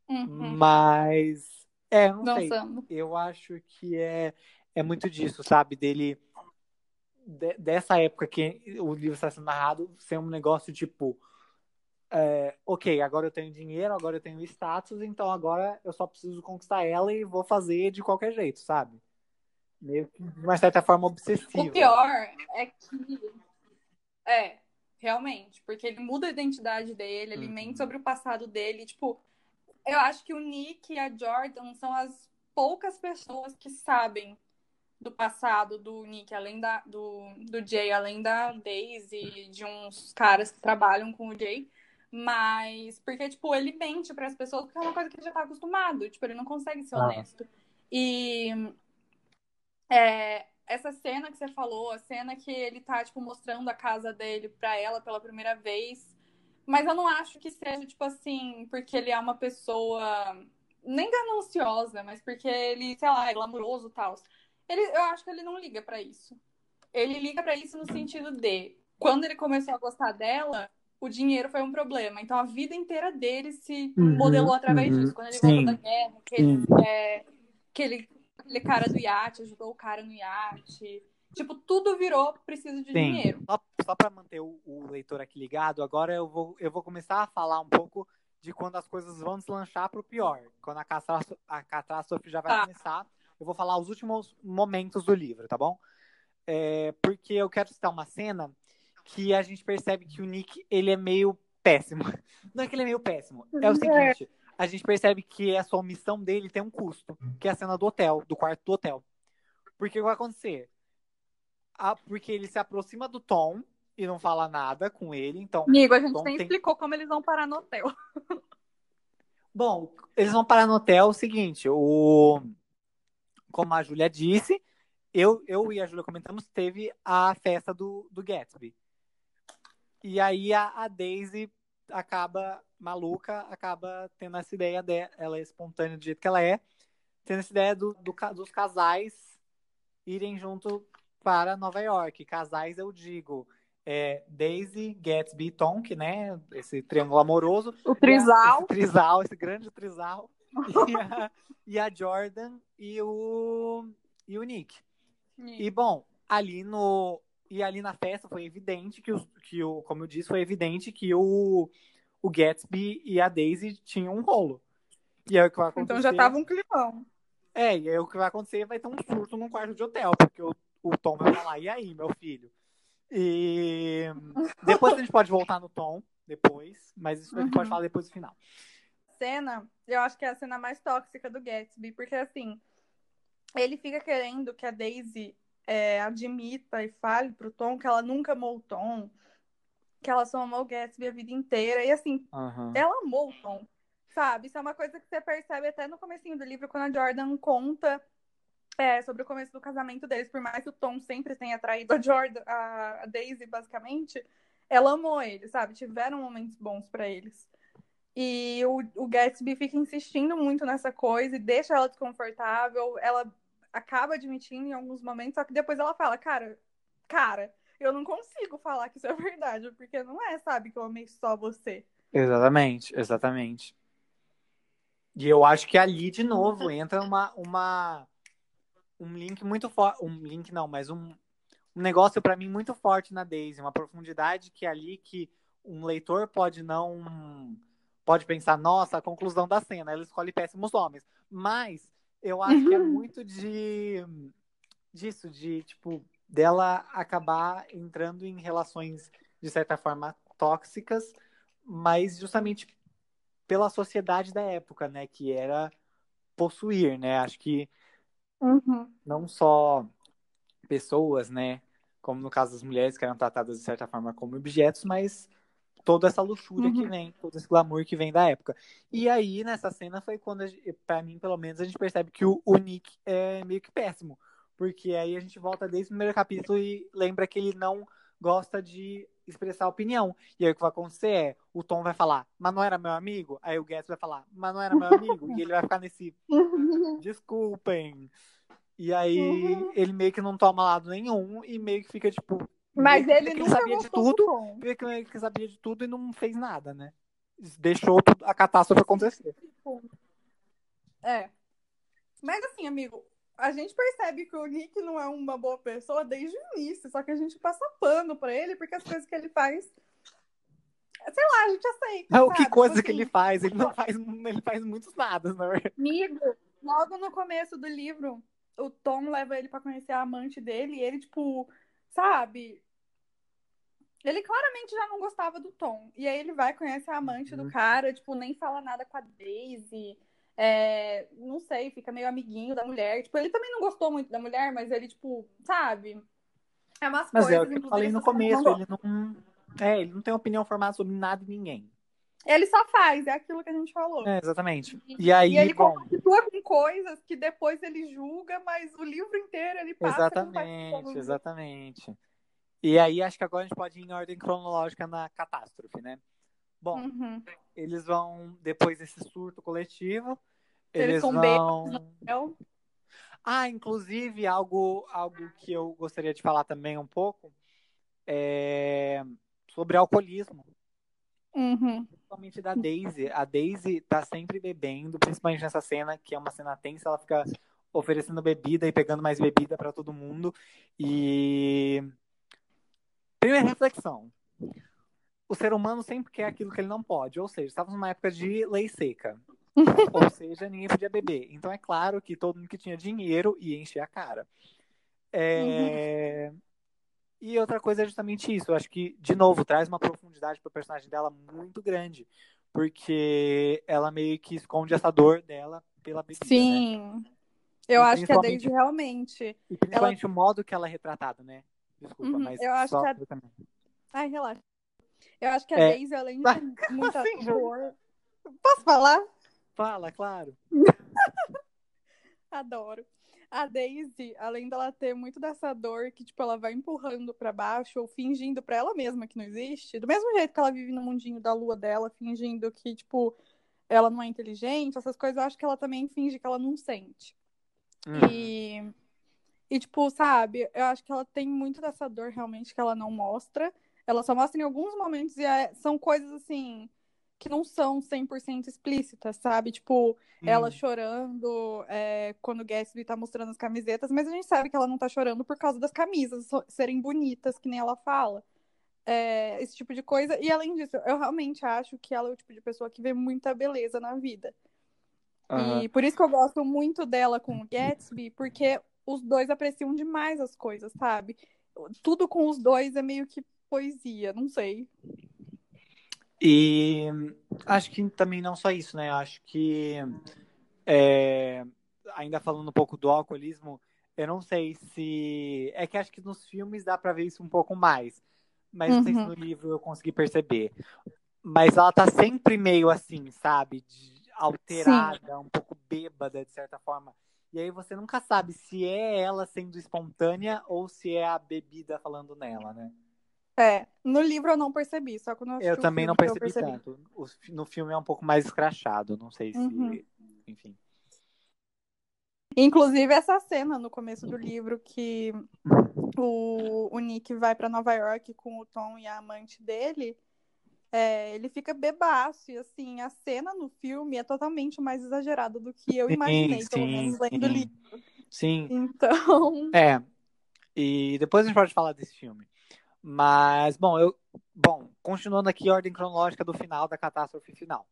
Uhum. Mas. É, não Dançando. sei. Eu acho que é é muito disso, sabe? Dele. De, dessa época que o livro está sendo narrado, ser um negócio tipo. É, ok, agora eu tenho dinheiro, agora eu tenho status, então agora eu só preciso conquistar ela e vou fazer de qualquer jeito, sabe? Meio que de uma certa forma obsessiva. O pior é que. É, realmente, porque ele muda a identidade dele, ele uhum. mente sobre o passado dele. Tipo, eu acho que o Nick e a Jordan são as poucas pessoas que sabem do passado do Nick, além da, do, do Jay, além da Daisy, de uns caras que trabalham com o Jay. Mas, porque, tipo, ele mente para as pessoas porque é uma coisa que ele já tá acostumado. Tipo, ele não consegue ser ah. honesto. E é, essa cena que você falou, a cena que ele tá, tipo, mostrando a casa dele pra ela pela primeira vez. Mas eu não acho que seja, tipo assim, porque ele é uma pessoa nem gananciosa, mas porque ele, sei lá, é glamuroso e tal. Ele, eu acho que ele não liga para isso. Ele liga para isso no sentido de quando ele começou a gostar dela, o dinheiro foi um problema. Então a vida inteira dele se uhum, modelou através uhum, disso. Quando ele sim, voltou da guerra, que ele, é, que ele, aquele cara do iate ajudou o cara no iate. Tipo, tudo virou preciso de sim. dinheiro. Só, só para manter o, o, leitor aqui ligado, agora eu vou, eu vou começar a falar um pouco de quando as coisas vão deslanchar para o pior. Quando a catástrofe, a catástrofe já vai tá. começar eu vou falar os últimos momentos do livro, tá bom? É, porque eu quero citar uma cena que a gente percebe que o Nick, ele é meio péssimo. [LAUGHS] Não é que ele é meio péssimo. É o seguinte, a gente percebe que essa omissão dele tem um custo, que é a cena do hotel, do quarto do hotel. Porque o que vai acontecer? Ah, porque ele se aproxima do Tom e não fala nada com ele, então... Amigo, a gente nem tem... explicou como eles vão parar no hotel. Bom, eles vão parar no hotel é o seguinte, o como a Júlia disse, eu, eu e a Júlia comentamos, teve a festa do, do Gatsby. E aí a, a Daisy acaba maluca, acaba tendo essa ideia dela, ela é espontânea do jeito que ela é, tendo essa ideia do, do, dos casais irem junto para Nova York. Casais, eu digo, é Daisy, Gatsby e Tonk, né? Esse triângulo amoroso. O trisal. Esse trisal, esse grande trisal. [LAUGHS] e, a, [LAUGHS] e a Jordan e o, e o Nick. E bom, ali no e ali na festa foi evidente que, os, que o, como eu disse, foi evidente que o, o Gatsby e a Daisy tinham um rolo. E aí o que vai acontecer... Então já tava um climão. É, e aí o que vai acontecer vai ter um surto num quarto de hotel, porque o, o Tom vai falar, e aí, meu filho? E depois a gente pode voltar no Tom, depois, mas isso a gente pode Uhum. falar depois do final. Cena, eu acho que é a cena mais tóxica do Gatsby, porque assim, ele fica querendo que a Daisy é, admita e fale pro Tom que ela nunca amou o Tom, que ela só amou o Gatsby a vida inteira, e assim, Aham. ela amou o Tom, sabe? Isso é uma coisa que você percebe até no comecinho do livro, quando a Jordan conta é, sobre o começo do casamento deles, por mais que o Tom sempre tenha traído a Jordan, a, a Daisy, basicamente, ela amou ele, sabe? Tiveram momentos bons pra eles. E o, o Gatsby fica insistindo muito nessa coisa e deixa ela desconfortável. Ela acaba admitindo em alguns momentos, só que depois ela fala, cara, cara, eu não consigo falar que isso é verdade, porque não é, sabe, que eu amei só você. Exatamente, exatamente. E eu acho que ali, de novo, entra uma, uma um link muito forte. Um link não, mas um, um negócio para mim muito forte na Daisy, uma profundidade que é ali que um leitor pode não. Pode pensar, nossa, a conclusão da cena, ela escolhe péssimos homens. Mas eu acho que é muito de. disso, de, tipo, dela acabar entrando em relações, de certa forma, tóxicas, mas justamente pela sociedade da época, né? Que era possuir, né? Acho que Uhum. não só pessoas, né? Como no caso das mulheres que eram tratadas de certa forma como objetos, mas toda essa luxúria que Uhum. vem, todo esse glamour que vem da época. E aí, nessa cena, foi quando, a gente- pra mim, pelo menos, a gente percebe que o, o Nick é meio que péssimo. Porque aí a gente volta desde o primeiro capítulo e lembra que ele não gosta de expressar opinião. E aí o que vai acontecer é, o Tom vai falar, mas não era meu amigo? Aí o Guess vai falar, mas não era meu amigo? e ele vai ficar nesse, desculpem. E aí Uhum. ele meio que não toma lado nenhum e meio que fica tipo. Mas ele que nunca sabia de tudo, meio que sabia de tudo e não fez nada, né? Deixou a catástrofe acontecer. Tipo, É. Mas assim, amigo, a gente percebe que o Nick não é uma boa pessoa desde o início, só que a gente passa pano pra ele porque as coisas que ele faz. Sei lá, a gente aceita. Não, que sabe? coisa Tipo que ele assim, faz? Ele não faz, ele faz muitos nada, na verdade. Amigo, logo no começo do livro, o Tom leva ele pra conhecer a amante dele e ele, tipo, sabe? Ele claramente já não gostava do Tom. E aí ele vai conhecer a amante Uhum. do cara, tipo, nem fala nada com a Daisy. É, não sei, fica meio amiguinho da mulher. Tipo, ele também não gostou muito da mulher, mas ele, tipo, sabe? É umas Mas coisas, é o que eu inclusive, falei no coisas eu começo, não ele não. É, ele não tem opinião formada sobre nada e ninguém. Ele só faz, é aquilo que a gente falou. É, exatamente. E- E aí, E ele bom, compactua com coisas que depois ele julga, mas o livro inteiro ele passa. exatamente, exatamente. E aí acho que agora a gente pode ir em ordem cronológica na catástrofe, né? Bom, Uhum. eles vão, depois desse surto coletivo, Eles eles vão. Ah, inclusive, algo, algo que eu gostaria de falar também um pouco é sobre alcoolismo. Uhum. Principalmente da Daisy. A Daisy tá sempre bebendo, principalmente nessa cena, que é uma cena tensa, ela fica oferecendo bebida e pegando mais bebida para todo mundo. E. Primeira reflexão. O ser humano sempre quer aquilo que ele não pode. Ou seja, estávamos numa época de lei seca. [LAUGHS] ou seja, ninguém podia beber. Então é claro que todo mundo que tinha dinheiro ia encher a cara. É... E outra coisa é justamente isso. Eu acho que, de novo, traz uma profundidade para o personagem dela muito grande. Porque ela meio que esconde essa dor dela pela bebida. Né? Sim. Eu E acho que a principalmente- Daisy realmente. E principalmente o modo que ela é retratada, né? Desculpa, Uhum, mas eu acho só que a- também. Ai, relaxa. Eu acho que a É. Daisy, além Ah, de muita assim, dor. Posso falar? Fala, claro. [LAUGHS] Adoro. A Daisy, além dela ter muito dessa dor que, tipo, ela vai empurrando pra baixo ou fingindo pra ela mesma que não existe, do mesmo jeito que ela vive no mundinho da lua dela, fingindo que, tipo, ela não é inteligente, essas coisas, eu acho que ela também finge que ela não sente. Hum. E, e, tipo, sabe, eu acho que ela tem muito dessa dor realmente que ela não mostra. Ela só mostra em alguns momentos e é- são coisas assim que não são 100% explícitas, sabe? Tipo, Hum. ela chorando é, quando o Gatsby tá mostrando as camisetas, mas a gente sabe que ela não tá chorando por causa das camisas serem bonitas, que nem ela fala. É, esse tipo de coisa. E além disso, eu realmente acho que ela é o tipo de pessoa que vê muita beleza na vida. Aham. E por isso que eu gosto muito dela com o Gatsby, porque os dois apreciam demais as coisas, sabe? Tudo com os dois é meio que poesia, não sei. E acho que também não só isso, né? Acho que é, ainda falando um pouco do alcoolismo, eu não sei se é que acho que nos filmes dá pra ver isso um pouco mais, mas não sei se Uhum. no livro eu consegui perceber. Mas ela tá sempre meio assim, sabe? De- alterada, um pouco bêbada de certa forma. E aí você nunca sabe se é ela sendo espontânea ou se é a bebida falando nela, né? É, no livro eu não percebi, só quando eu assisti Eu também não eu percebi, tanto. No filme é um pouco mais escrachado, não sei se. Uhum. Enfim. Inclusive, essa cena no começo do livro que o, o Nick vai pra Nova York com o Tom e a amante dele, é, ele fica bebaço. E assim, a cena no filme é totalmente mais exagerada do que eu Sim, imaginei, pelo sim, menos lendo o sim. livro. Sim, Então, é. E depois a gente pode falar desse filme. Mas, bom, eu. Bom, continuando aqui a ordem cronológica do final da catástrofe final.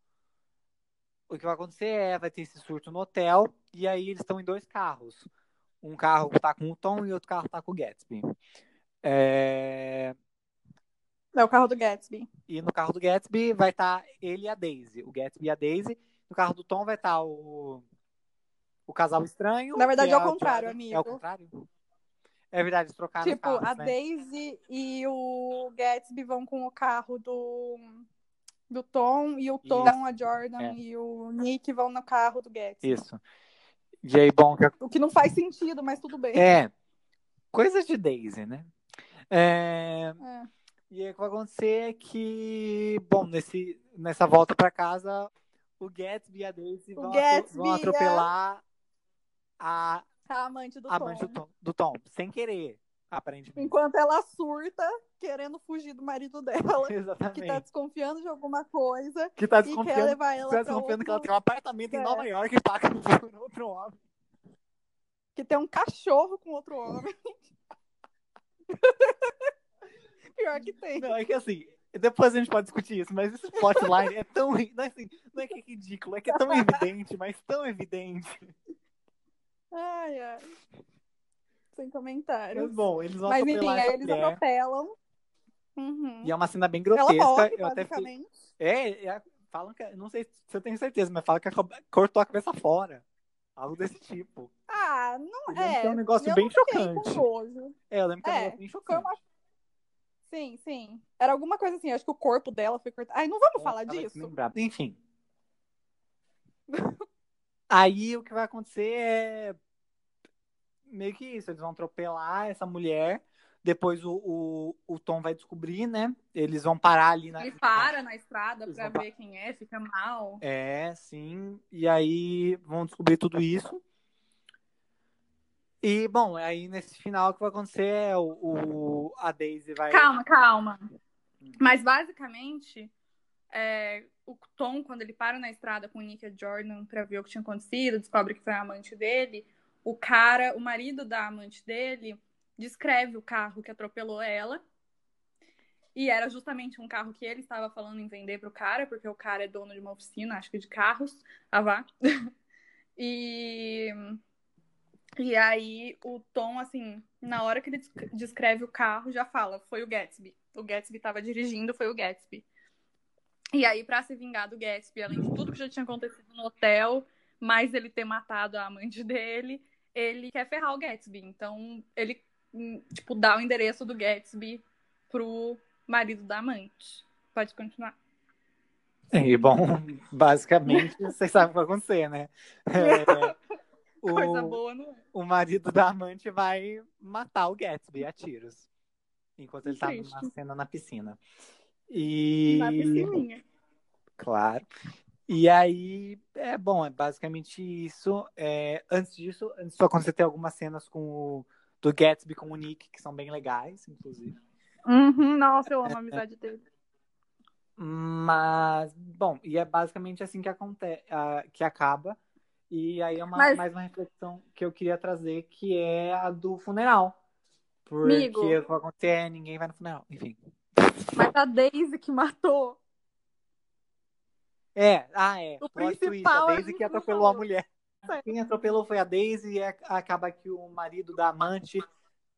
O que vai acontecer é, vai ter esse surto no hotel, e aí eles estão em dois carros. Um carro tá com o Tom e outro carro tá com o Gatsby. É, é o carro do Gatsby. E no carro do Gatsby vai estar ele e a Daisy. O Gatsby e a Daisy. No carro do Tom vai estar o, o casal estranho. Na verdade, é ao a contrário, Jordan. amigo. É ao contrário? É verdade, eles trocaram Tipo, carros, a né? Daisy e o Gatsby vão com o carro do, do Tom, e o Tom, a Jordan É. e o Nick vão no carro do Gatsby. Isso. E aí, bom, que- O que não faz sentido, mas tudo bem. é coisa de Daisy, né? É, É. E aí o que vai acontecer é que, bom, nesse, nessa volta pra casa, o Gatsby e a Daisy vão, vão é- atropelar a, A amante do a Tom. amante do Tom, do Tom, sem querer, aparentemente. Enquanto ela surta, querendo fugir do marido dela, [LAUGHS] que Exatamente. tá desconfiando de alguma coisa Que tá e quer desconfiando, levar ela tá pra desconfiando que ela outro... tem um apartamento em É. Nova York e paga por outro homem. que tem um cachorro com outro homem. [LAUGHS] Pior que tem. Não, é que assim, depois a gente pode discutir isso, mas esse plotline é tão. Não é, assim, não é que é ridículo, é que é tão evidente, mas tão evidente. Ai, ai. Sem Mas comentários. bom, eles vão Mas enfim, aí eles mulher. atropelam. Uhum. E é uma cena bem Ela grotesca. morre, eu até fui, basicamente. É, é, falam que. Não sei se eu tenho certeza, mas falam que cortou a cabeça fora. Algo desse tipo. Ah, não é. é um negócio eu bem chocante. É, eu lembro que é um É, negócio bem Foi chocante. uma... Sim, sim. Era alguma coisa assim, acho que o corpo dela foi cortado. Ai, não vamos falar disso? Enfim. [LAUGHS] Aí o que vai acontecer é meio que isso, eles vão atropelar essa mulher. Depois o, o, o Tom vai descobrir, né? Eles vão parar ali na. Ele para na estrada Eles pra ver quem é, fica mal. É, sim. E aí vão descobrir tudo isso. E, bom, aí nesse final o que vai acontecer é o, o- a Daisy vai. Calma, calma. Mas basicamente, é, o Tom, quando ele para na estrada com o Nick e Jordan pra ver o que tinha acontecido, descobre que foi a amante dele, o cara, o marido da amante dele, descreve o carro que atropelou ela. E era justamente um carro que ele estava falando em vender pro cara, porque o cara é dono de uma oficina, acho que de carros, a vá. [LAUGHS] e e aí o Tom, assim, na hora que ele desc- descreve o carro, já fala, foi o Gatsby. O Gatsby tava dirigindo, foi o Gatsby. E aí, pra se vingar do Gatsby, além de tudo que já tinha acontecido no hotel, mais ele ter matado a amante [LAUGHS] dele, ele quer ferrar o Gatsby. Então, ele, hum, tipo, dá o endereço do Gatsby pro marido da amante. Pode continuar. E, bom, basicamente, vocês sabem o que vai acontecer, né? [LAUGHS] É, Coisa o, boa, não é? o marido da amante vai matar o Gatsby a tiros. Enquanto ele tá Triste. numa cena na piscina. E. Na piscininha. Claro. E aí, é bom, é basicamente isso. É, antes disso, antes disso acontecer, tem algumas cenas com o, do Gatsby com o Nick, que são bem legais, inclusive. Uhum, nossa, eu amo a amizade dele. Mas, bom, e é basicamente assim que acontece, que acaba. E aí é uma, Mas- mais uma reflexão que eu queria trazer, que é a do funeral. Porque Amigo. o que vai acontecer é ninguém vai no funeral. Enfim. Mas a Daisy que matou. É, ah, é. O Plot principal a a Daisy que atropelou a mulher. É. Quem atropelou foi a Daisy e a- acaba que o marido da amante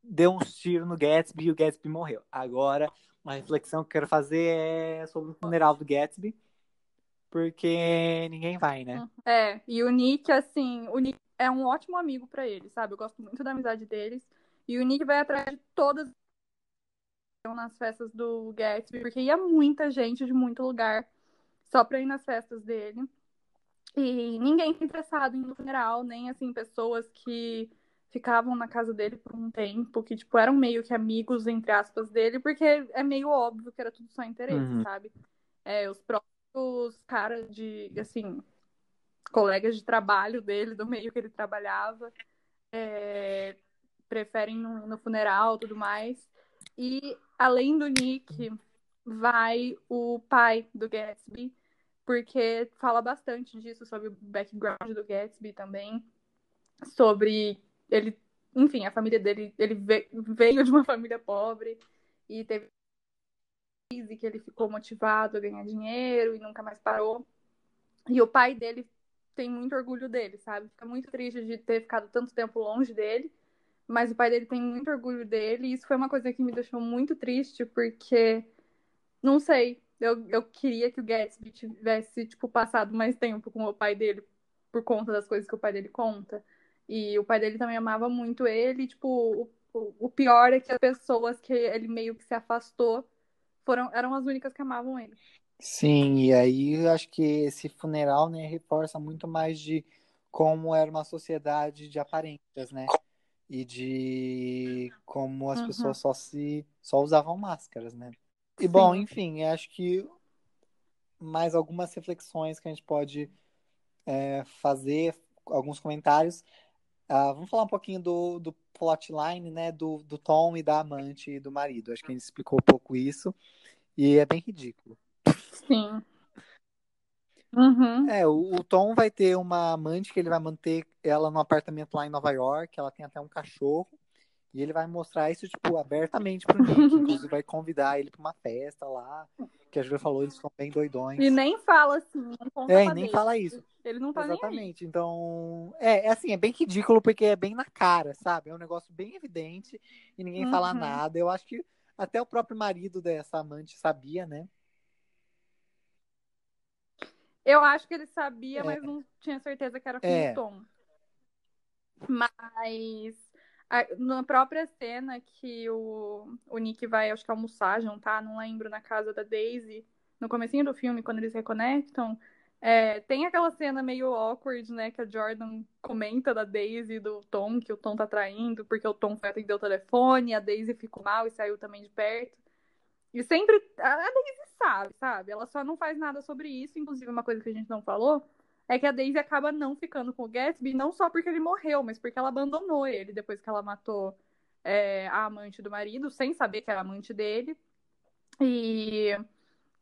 deu uns tiros no Gatsby e o Gatsby morreu. Agora, uma reflexão que eu quero fazer é sobre o funeral do Gatsby. Porque ninguém vai, né? É, e o Nick, assim, o Nick é um ótimo amigo pra ele, sabe? Eu gosto muito da amizade deles. E o Nick vai atrás de todas nas festas do Gatsby, porque ia muita gente de muito lugar só pra ir nas festas dele. E ninguém tá interessado em ir no funeral, nem assim, pessoas que ficavam na casa dele por um tempo, que, tipo, eram meio que amigos, entre aspas, dele, porque é meio óbvio que era tudo só interesse, Uhum. sabe? É, os próprios caras de, assim, colegas de trabalho dele, do meio que ele trabalhava, é, preferem no, no funeral tudo mais. E além do Nick, vai o pai do Gatsby, porque fala bastante disso, sobre o background do Gatsby também, sobre ele, enfim, a família dele, ele ve- veio de uma [LAUGHS] família pobre e teve crise que ele ficou motivado a ganhar dinheiro e nunca mais parou. E o pai dele tem muito orgulho dele, sabe? Fica muito triste de ter ficado tanto tempo longe dele, mas o pai dele tem muito orgulho dele, e isso foi uma coisa que me deixou muito triste, porque, não sei, eu, eu queria que o Gatsby tivesse, tipo, passado mais tempo com o pai dele, por conta das coisas que o pai dele conta. E o pai dele também amava muito ele, tipo, o, o, o pior é que as pessoas que ele meio que se afastou foram, eram as únicas que amavam ele. Sim, e aí eu acho que esse funeral, né, reforça muito mais de como era uma sociedade de aparências, né? E de como as Uhum. pessoas só se só usavam máscaras, né? E bom, Sim. enfim, acho que mais algumas reflexões que a gente pode é, fazer, alguns comentários. Ah, vamos falar um pouquinho do, do plotline, né? Do, do Tom e da amante e do marido. Acho que a gente explicou um pouco isso. E é bem ridículo. Sim. Uhum. É, o, o Tom vai ter uma amante que ele vai manter ela no apartamento lá em Nova York. Ela tem até um cachorro. E ele vai mostrar isso, tipo, abertamente pro Nick. [LAUGHS] Inclusive, vai convidar ele pra uma festa lá. Que a Julia falou, eles são bem doidões. E nem fala assim, É, nem Daisy. fala isso. Ele não tá. Exatamente. Então, é, é assim, é bem ridículo porque é bem na cara, sabe? É um negócio bem evidente e ninguém fala Uhum. nada. Eu acho que até o próprio marido dessa amante sabia, né? Eu acho que ele sabia, É. mas não tinha certeza que era com É. o Tom. Mas na própria cena que o, o Nick vai, acho que almoçar, jantar, não lembro, na casa da Daisy, no comecinho do filme, quando eles reconectam, é, tem aquela cena meio awkward, né, que a Jordan comenta da Daisy do Tom, que o Tom tá traindo, porque o Tom foi atender o telefone, a Daisy ficou mal e saiu também de perto. E sempre. A Daisy sabe, sabe? Ela só não faz nada sobre isso. Inclusive, uma coisa que a gente não falou é que a Daisy acaba não ficando com o Gatsby, não só porque ele morreu, mas porque ela abandonou ele depois que ela matou é, a amante do marido, sem saber que era amante dele. E,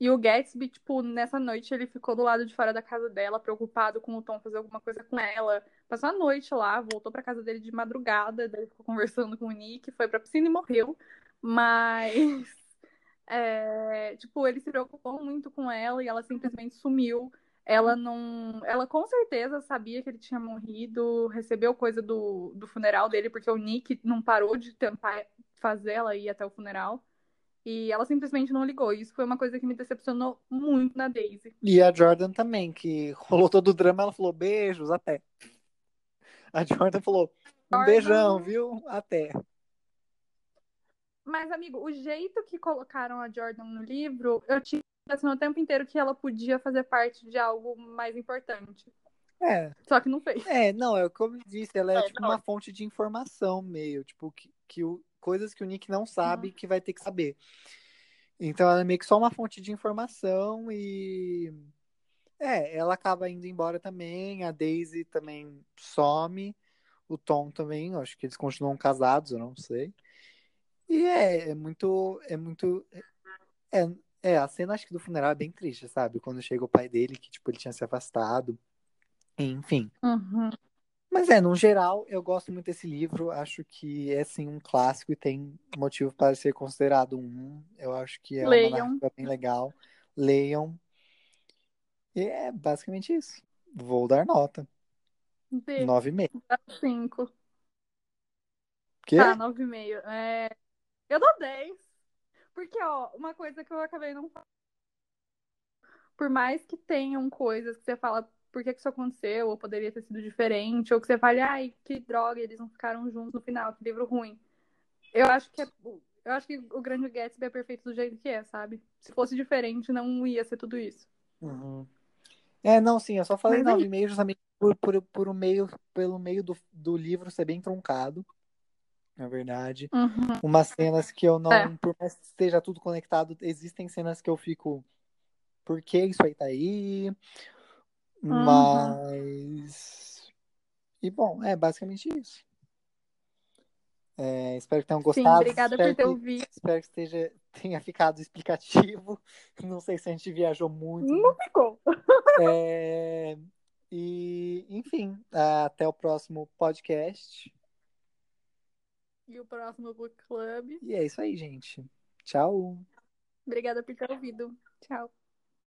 e o Gatsby, tipo, nessa noite ele ficou do lado de fora da casa dela, preocupado com o Tom fazer alguma coisa com ela. Passou a noite lá, voltou pra casa dele de madrugada, daí ficou conversando com o Nick, foi pra piscina e morreu. Mas. [LAUGHS] É, tipo, ele se preocupou muito com ela e ela simplesmente sumiu. Ela não. Ela com certeza sabia que ele tinha morrido, recebeu coisa do, do funeral dele, porque o Nick não parou de tentar fazer ela ir até o funeral. E ela simplesmente não ligou. Isso foi uma coisa que me decepcionou muito na Daisy. E a Jordan também, que rolou todo o drama, ela falou beijos, até. A Jordan falou um Jordan- beijão, viu? Até. Mas, amigo, o jeito que colocaram a Jordan no livro, eu tinha pensando o tempo inteiro que ela podia fazer parte de algo mais importante. É, Só que não fez. é, não, é como eu disse, ela é, É, tipo não. uma fonte de informação meio, tipo, que, que o, coisas que o Nick não sabe que vai ter que saber. Então ela é meio que só uma fonte de informação e é, ela acaba indo embora também, a Daisy também some, o Tom também, acho que eles continuam casados, eu não sei. E é, é muito, é muito, é, É, a cena acho que do funeral é bem triste, sabe? Quando chega o pai dele, que tipo, ele tinha se afastado. Enfim. Uhum. Mas é, no geral, eu gosto muito desse livro. Acho que é sim um clássico e tem motivo para ser considerado um. Eu acho que é Leiam. uma narrativa bem legal. Leiam. E é basicamente isso. Vou dar nota. D, 9,5. dá 5. Quê? Tá, 9,5. É... Eu dou 10. Porque, ó, uma coisa que eu acabei não falando. Por mais que tenham coisas que você fala por que, que isso aconteceu, ou poderia ter sido diferente, ou que você fale, ai, que droga, eles não ficaram juntos no final, que livro ruim. Eu acho que é. Eu acho que o Grande Gatsby é perfeito do jeito que é, sabe? Se fosse diferente, não ia ser tudo isso. Uhum. É, não, sim, eu só falei Mas é 9,5 justamente por, por, por o meio, pelo meio do, do livro ser bem truncado, na verdade. Uhum. Umas cenas que eu não, É. por mais que esteja tudo conectado, existem cenas que eu fico, por que isso aí tá aí? Uhum. Mas. E bom, é basicamente isso. É, espero que tenham Sim, gostado. obrigada por espero ter que, ouvido. espero que esteja, [LAUGHS] tenha ficado explicativo. [LAUGHS] Não sei se a gente viajou muito. Não ficou. É, e, enfim, até o próximo podcast. E o próximo Book Club. E é isso aí, gente. Tchau. Obrigada por ter ouvido. Tchau.